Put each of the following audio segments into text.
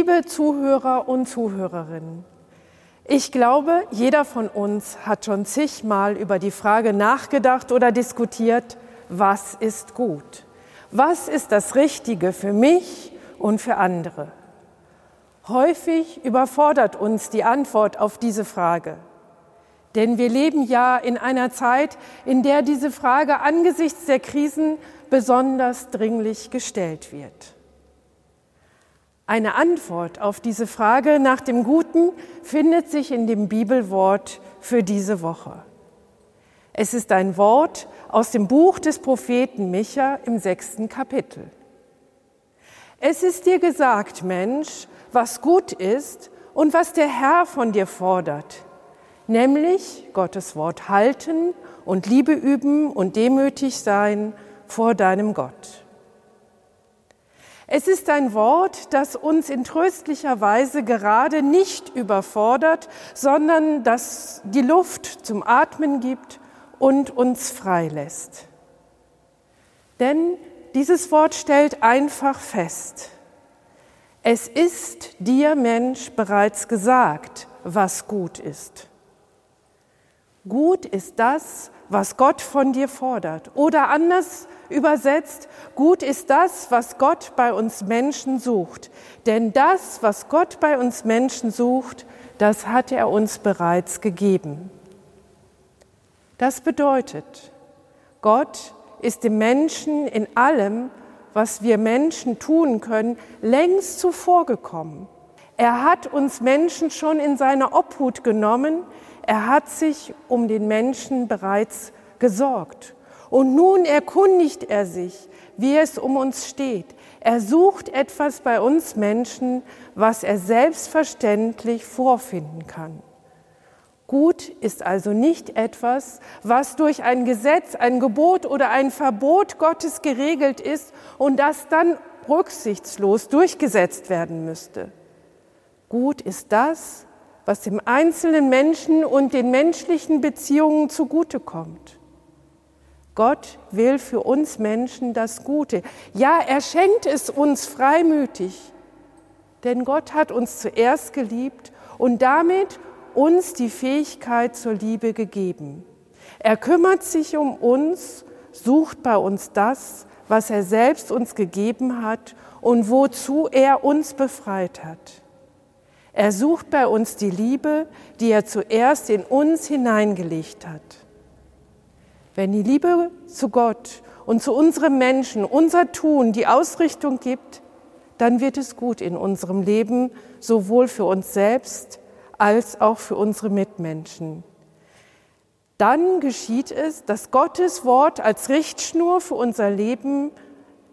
Liebe Zuhörer und Zuhörerinnen, ich glaube, jeder von uns hat schon zigmal über die Frage nachgedacht oder diskutiert, was ist gut? Was ist das Richtige für mich und für andere? Häufig überfordert uns die Antwort auf diese Frage. Denn wir leben ja in einer Zeit, in der diese Frage angesichts der Krisen besonders dringlich gestellt wird. Eine Antwort auf diese Frage nach dem Guten findet sich in dem Bibelwort für diese Woche. Es ist ein Wort aus dem Buch des Propheten Micha im sechsten Kapitel. Es ist dir gesagt, Mensch, was gut ist und was der Herr von dir fordert, nämlich Gottes Wort halten und Liebe üben und demütig sein vor deinem Gott. Es ist ein Wort, das uns in tröstlicher Weise gerade nicht überfordert, sondern das die Luft zum Atmen gibt und uns freilässt. Denn dieses Wort stellt einfach fest, es ist dir Mensch bereits gesagt, was gut ist. Gut ist das, was Gott von dir fordert. Oder anders übersetzt, gut ist das, was Gott bei uns Menschen sucht. Denn das, was Gott bei uns Menschen sucht, das hat er uns bereits gegeben. Das bedeutet, Gott ist dem Menschen in allem, was wir Menschen tun können, längst zuvorgekommen. Er hat uns Menschen schon in seine Obhut genommen, er hat sich um den Menschen bereits gesorgt. Und nun erkundigt er sich, wie es um uns steht. Er sucht etwas bei uns Menschen, was er selbstverständlich vorfinden kann. Gut ist also nicht etwas, was durch ein Gesetz, ein Gebot oder ein Verbot Gottes geregelt ist und das dann rücksichtslos durchgesetzt werden müsste. Gut ist das, was dem einzelnen Menschen und den menschlichen Beziehungen zugutekommt. Gott will für uns Menschen das Gute. Ja, er schenkt es uns freimütig, denn Gott hat uns zuerst geliebt und damit uns die Fähigkeit zur Liebe gegeben. Er kümmert sich um uns, sucht bei uns das, was er selbst uns gegeben hat und wozu er uns befreit hat. Er sucht bei uns die Liebe, die er zuerst in uns hineingelegt hat. Wenn die Liebe zu Gott und zu unserem Menschen, unser Tun die Ausrichtung gibt, dann wird es gut in unserem Leben, sowohl für uns selbst als auch für unsere Mitmenschen. Dann geschieht es, dass Gottes Wort als Richtschnur für unser Leben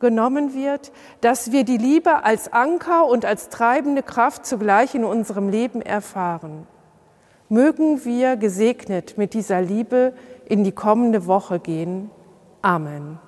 genommen wird, dass wir die Liebe als Anker und als treibende Kraft zugleich in unserem Leben erfahren. Mögen wir gesegnet mit dieser Liebe in die kommende Woche gehen. Amen.